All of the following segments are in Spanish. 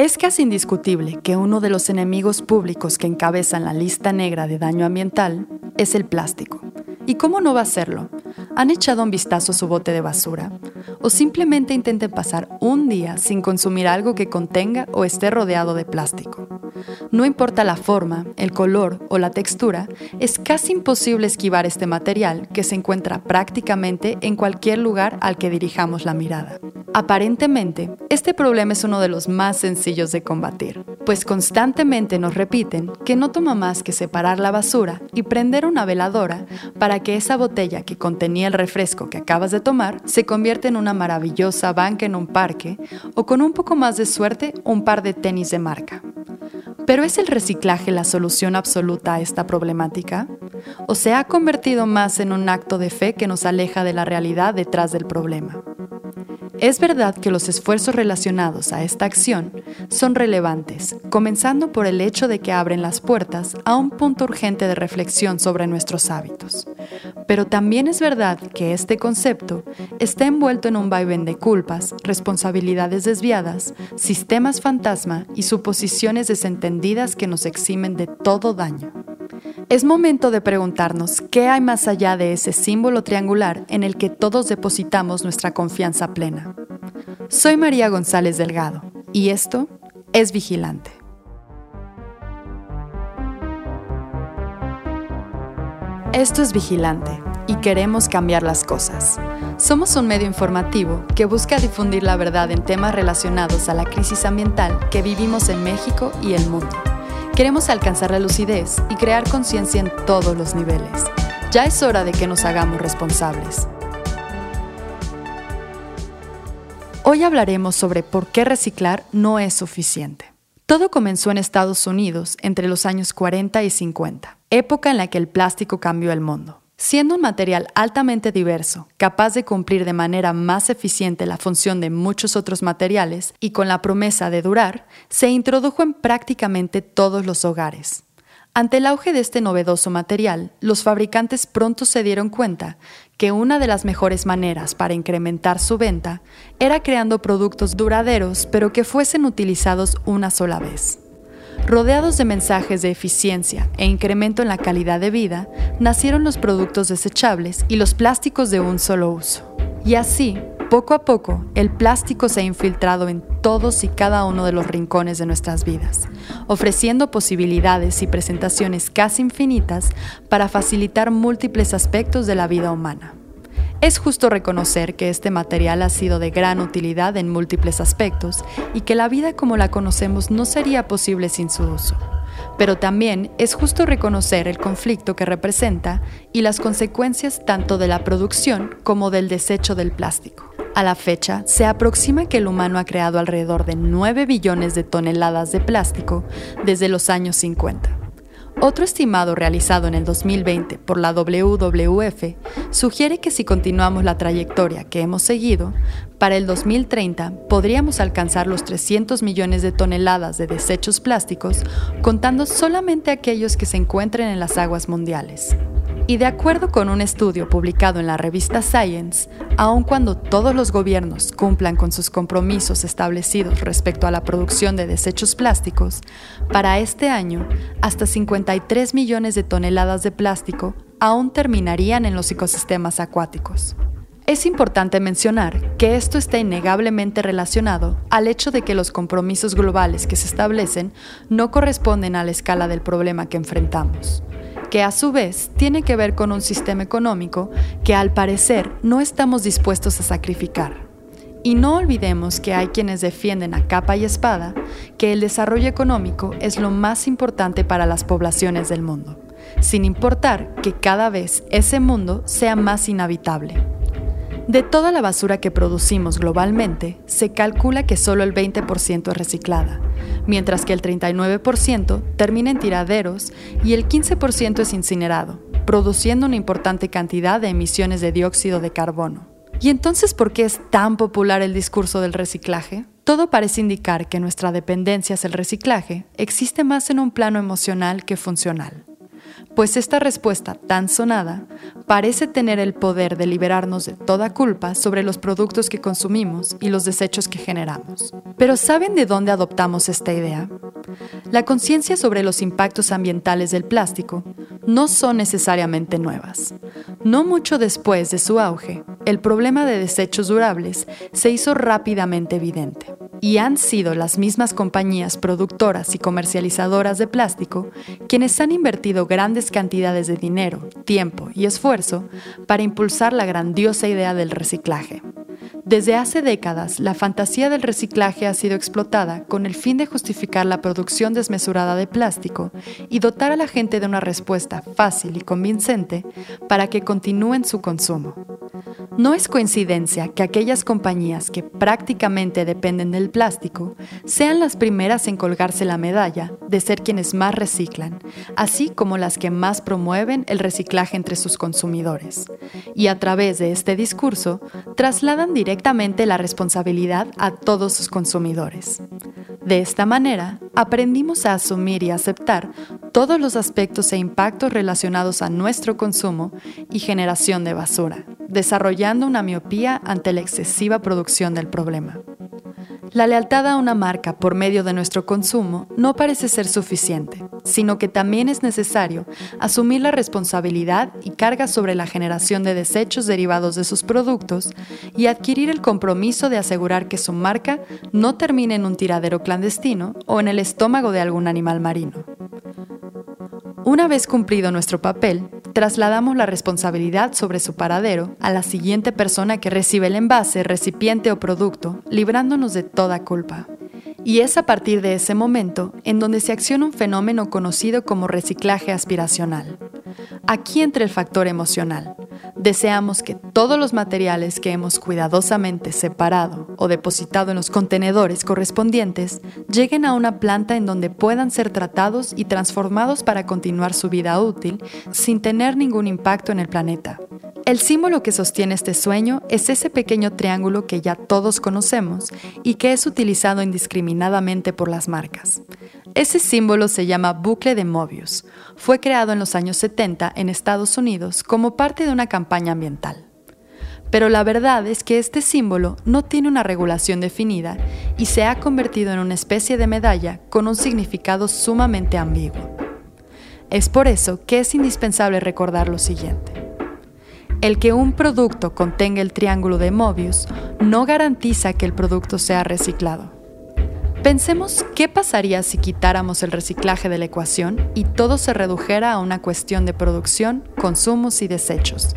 Es casi indiscutible que uno de los enemigos públicos que encabezan la lista negra de daño ambiental es el plástico. ¿Y cómo no va a serlo? ¿Han echado un vistazo a su bote de basura? ¿O simplemente intenten pasar un día sin consumir algo que contenga o esté rodeado de plástico? No importa la forma, el color o la textura, es casi imposible esquivar este material que se encuentra prácticamente en cualquier lugar al que dirijamos la mirada. Aparentemente, este problema es uno de los más sencillos de combatir, pues constantemente nos repiten que no toma más que separar la basura y prender una veladora para que esa botella que contenía el refresco que acabas de tomar se convierta en una maravillosa banca en un parque o con un poco más de suerte un par de tenis de marca. ¿Pero es el reciclaje la solución absoluta a esta problemática? ¿O se ha convertido más en un acto de fe que nos aleja de la realidad detrás del problema? Es verdad que los esfuerzos relacionados a esta acción son relevantes, comenzando por el hecho de que abren las puertas a un punto urgente de reflexión sobre nuestros hábitos. Pero también es verdad que este concepto está envuelto en un vaivén de culpas, responsabilidades desviadas, sistemas fantasma y suposiciones desentendidas que nos eximen de todo daño. Es momento de preguntarnos qué hay más allá de ese símbolo triangular en el que todos depositamos nuestra confianza plena. Soy María González Delgado y esto es Vigilante. Esto es Vigilante y queremos cambiar las cosas. Somos un medio informativo que busca difundir la verdad en temas relacionados a la crisis ambiental que vivimos en México y el mundo. Queremos alcanzar la lucidez y crear conciencia en todos los niveles. Ya es hora de que nos hagamos responsables. Hoy hablaremos sobre por qué reciclar no es suficiente. Todo comenzó en Estados Unidos entre los años 40 y 50, época en la que el plástico cambió el mundo. Siendo un material altamente diverso, capaz de cumplir de manera más eficiente la función de muchos otros materiales y con la promesa de durar, se introdujo en prácticamente todos los hogares. Ante el auge de este novedoso material, los fabricantes pronto se dieron cuenta que una de las mejores maneras para incrementar su venta era creando productos duraderos pero que fuesen utilizados una sola vez. Rodeados de mensajes de eficiencia e incremento en la calidad de vida, nacieron los productos desechables y los plásticos de un solo uso. Y así, poco a poco, el plástico se ha infiltrado en todos y cada uno de los rincones de nuestras vidas, ofreciendo posibilidades y presentaciones casi infinitas para facilitar múltiples aspectos de la vida humana. Es justo reconocer que este material ha sido de gran utilidad en múltiples aspectos y que la vida como la conocemos no sería posible sin su uso. Pero también es justo reconocer el conflicto que representa y las consecuencias tanto de la producción como del desecho del plástico. A la fecha, se aproxima que el humano ha creado alrededor de 9 billones de toneladas de plástico desde los años 50. Otro estimado realizado en el 2020 por la WWF sugiere que si continuamos la trayectoria que hemos seguido, para el 2030 podríamos alcanzar los 300 millones de toneladas de desechos plásticos, contando solamente aquellos que se encuentren en las aguas mundiales. Y de acuerdo con un estudio publicado en la revista Science, aun cuando todos los gobiernos cumplan con sus compromisos establecidos respecto a la producción de desechos plásticos, para este año hasta 53 millones de toneladas de plástico aún terminarían en los ecosistemas acuáticos. Es importante mencionar que esto está innegablemente relacionado al hecho de que los compromisos globales que se establecen no corresponden a la escala del problema que enfrentamos que a su vez tiene que ver con un sistema económico que al parecer no estamos dispuestos a sacrificar. Y no olvidemos que hay quienes defienden a capa y espada que el desarrollo económico es lo más importante para las poblaciones del mundo, sin importar que cada vez ese mundo sea más inhabitable. De toda la basura que producimos globalmente, se calcula que solo el 20% es reciclada, mientras que el 39% termina en tiraderos y el 15% es incinerado, produciendo una importante cantidad de emisiones de dióxido de carbono. ¿Y entonces por qué es tan popular el discurso del reciclaje? Todo parece indicar que nuestra dependencia hacia el reciclaje existe más en un plano emocional que funcional. Pues esta respuesta tan sonada parece tener el poder de liberarnos de toda culpa sobre los productos que consumimos y los desechos que generamos. Pero ¿saben de dónde adoptamos esta idea? La conciencia sobre los impactos ambientales del plástico no son necesariamente nuevas. No mucho después de su auge, el problema de desechos durables se hizo rápidamente evidente y han sido las mismas compañías productoras y comercializadoras de plástico quienes han invertido grandes cantidades de dinero, tiempo y esfuerzo para impulsar la grandiosa idea del reciclaje. Desde hace décadas, la fantasía del reciclaje ha sido explotada con el fin de justificar la producción desmesurada de plástico y dotar a la gente de una respuesta fácil y convincente para que continúen su consumo. No es coincidencia que aquellas compañías que prácticamente dependen del plástico sean las primeras en colgarse la medalla de ser quienes más reciclan, así como las que más promueven el reciclaje entre sus consumidores. Y a través de este discurso trasladan directamente la responsabilidad a todos sus consumidores. De esta manera, aprendimos a asumir y aceptar todos los aspectos e impactos relacionados a nuestro consumo y generación de basura, desarrollando una miopía ante la excesiva producción del problema. La lealtad a una marca por medio de nuestro consumo no parece ser suficiente, sino que también es necesario asumir la responsabilidad y carga sobre la generación de desechos derivados de sus productos y adquirir el compromiso de asegurar que su marca no termine en un tiradero clandestino o en el estómago de algún animal marino. Una vez cumplido nuestro papel, trasladamos la responsabilidad sobre su paradero a la siguiente persona que recibe el envase, recipiente o producto, librándonos de toda culpa. Y es a partir de ese momento en donde se acciona un fenómeno conocido como reciclaje aspiracional. Aquí entra el factor emocional. Deseamos que todos los materiales que hemos cuidadosamente separado o depositado en los contenedores correspondientes lleguen a una planta en donde puedan ser tratados y transformados para continuar su vida útil sin tener ningún impacto en el planeta. El símbolo que sostiene este sueño es ese pequeño triángulo que ya todos conocemos y que es utilizado indiscriminadamente por las marcas. Ese símbolo se llama bucle de Mobius. Fue creado en los años 70 en Estados Unidos como parte de una campaña ambiental. Pero la verdad es que este símbolo no tiene una regulación definida y se ha convertido en una especie de medalla con un significado sumamente ambiguo. Es por eso que es indispensable recordar lo siguiente. El que un producto contenga el triángulo de Mobius no garantiza que el producto sea reciclado. Pensemos qué pasaría si quitáramos el reciclaje de la ecuación y todo se redujera a una cuestión de producción, consumos y desechos.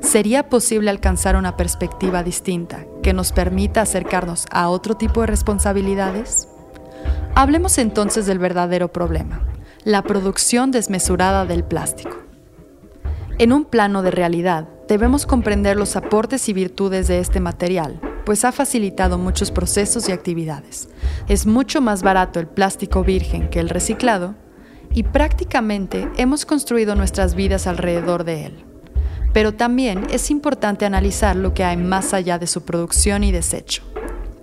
¿Sería posible alcanzar una perspectiva distinta que nos permita acercarnos a otro tipo de responsabilidades? Hablemos entonces del verdadero problema, la producción desmesurada del plástico. En un plano de realidad, debemos comprender los aportes y virtudes de este material, pues ha facilitado muchos procesos y actividades. Es mucho más barato el plástico virgen que el reciclado y prácticamente hemos construido nuestras vidas alrededor de él. Pero también es importante analizar lo que hay más allá de su producción y desecho.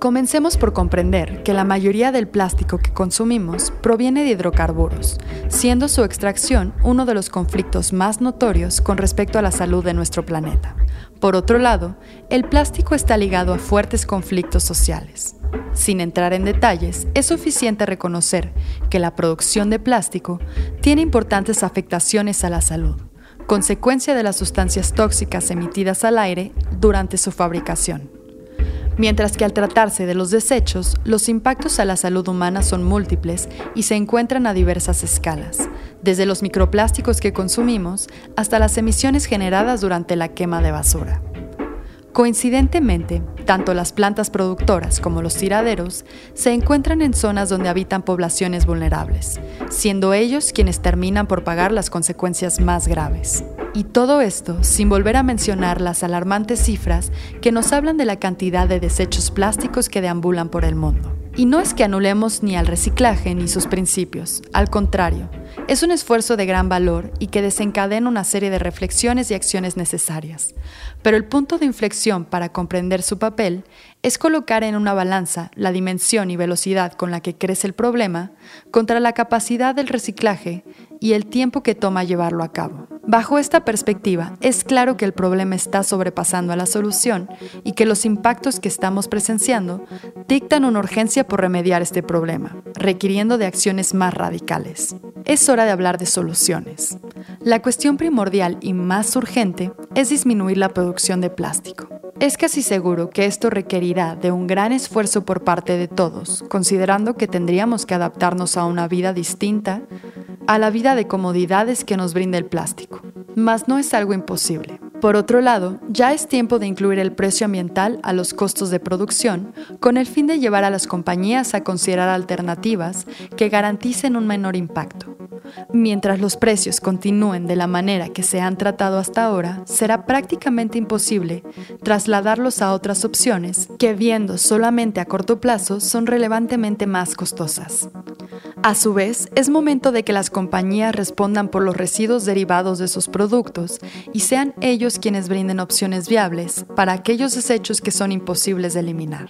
Comencemos por comprender que la mayoría del plástico que consumimos proviene de hidrocarburos, siendo su extracción uno de los conflictos más notorios con respecto a la salud de nuestro planeta. Por otro lado, el plástico está ligado a fuertes conflictos sociales. Sin entrar en detalles, es suficiente reconocer que la producción de plástico tiene importantes afectaciones a la salud, consecuencia de las sustancias tóxicas emitidas al aire durante su fabricación mientras que al tratarse de los desechos, los impactos a la salud humana son múltiples y se encuentran a diversas escalas, desde los microplásticos que consumimos hasta las emisiones generadas durante la quema de basura. Coincidentemente, tanto las plantas productoras como los tiraderos se encuentran en zonas donde habitan poblaciones vulnerables, siendo ellos quienes terminan por pagar las consecuencias más graves. Y todo esto sin volver a mencionar las alarmantes cifras que nos hablan de la cantidad de desechos plásticos que deambulan por el mundo. Y no es que anulemos ni al reciclaje ni sus principios, al contrario, es un esfuerzo de gran valor y que desencadena una serie de reflexiones y acciones necesarias. Pero el punto de inflexión para comprender su papel es colocar en una balanza la dimensión y velocidad con la que crece el problema contra la capacidad del reciclaje y el tiempo que toma llevarlo a cabo. Bajo esta perspectiva, es claro que el problema está sobrepasando a la solución y que los impactos que estamos presenciando dictan una urgencia por remediar este problema, requiriendo de acciones más radicales. Es hora de hablar de soluciones. La cuestión primordial y más urgente es disminuir la producción de plástico. Es casi seguro que esto requerirá de un gran esfuerzo por parte de todos, considerando que tendríamos que adaptarnos a una vida distinta a la vida de comodidades que nos brinda el plástico. Mas no es algo imposible. Por otro lado, ya es tiempo de incluir el precio ambiental a los costos de producción con el fin de llevar a las compañías a considerar alternativas que garanticen un menor impacto. Mientras los precios continúen de la manera que se han tratado hasta ahora, será prácticamente imposible trasladarlos a otras opciones que, viendo solamente a corto plazo, son relevantemente más costosas. A su vez, es momento de que las compañías respondan por los residuos derivados de sus productos y sean ellos quienes brinden opciones viables para aquellos desechos que son imposibles de eliminar.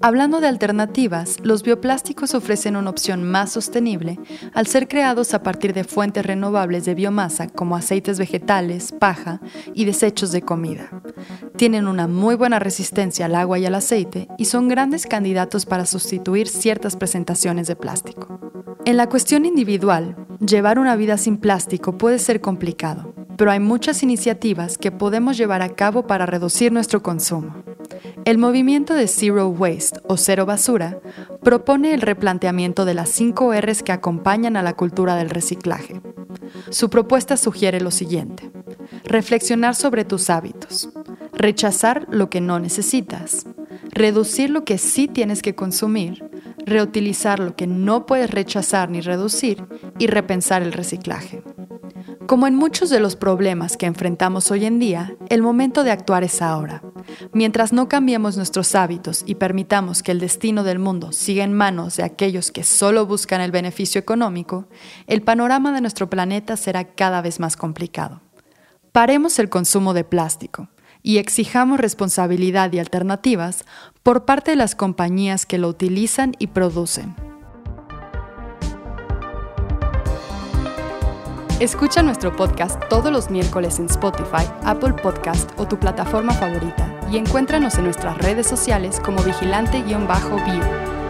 Hablando de alternativas, los bioplásticos ofrecen una opción más sostenible al ser creados a partir de fuentes renovables de biomasa como aceites vegetales, paja y desechos de comida. Tienen una muy buena resistencia al agua y al aceite y son grandes candidatos para sustituir ciertas presentaciones de plástico. En la cuestión individual, llevar una vida sin plástico puede ser complicado, pero hay muchas iniciativas que podemos llevar a cabo para reducir nuestro consumo. El movimiento de Zero Waste o Cero Basura propone el replanteamiento de las cinco Rs que acompañan a la cultura del reciclaje. Su propuesta sugiere lo siguiente. Reflexionar sobre tus hábitos. Rechazar lo que no necesitas. Reducir lo que sí tienes que consumir. Reutilizar lo que no puedes rechazar ni reducir. Y repensar el reciclaje. Como en muchos de los problemas que enfrentamos hoy en día, el momento de actuar es ahora. Mientras no cambiemos nuestros hábitos y permitamos que el destino del mundo siga en manos de aquellos que solo buscan el beneficio económico, el panorama de nuestro planeta será cada vez más complicado. Paremos el consumo de plástico y exijamos responsabilidad y alternativas por parte de las compañías que lo utilizan y producen. Escucha nuestro podcast todos los miércoles en Spotify, Apple Podcast o tu plataforma favorita y encuéntranos en nuestras redes sociales como vigilante-bio.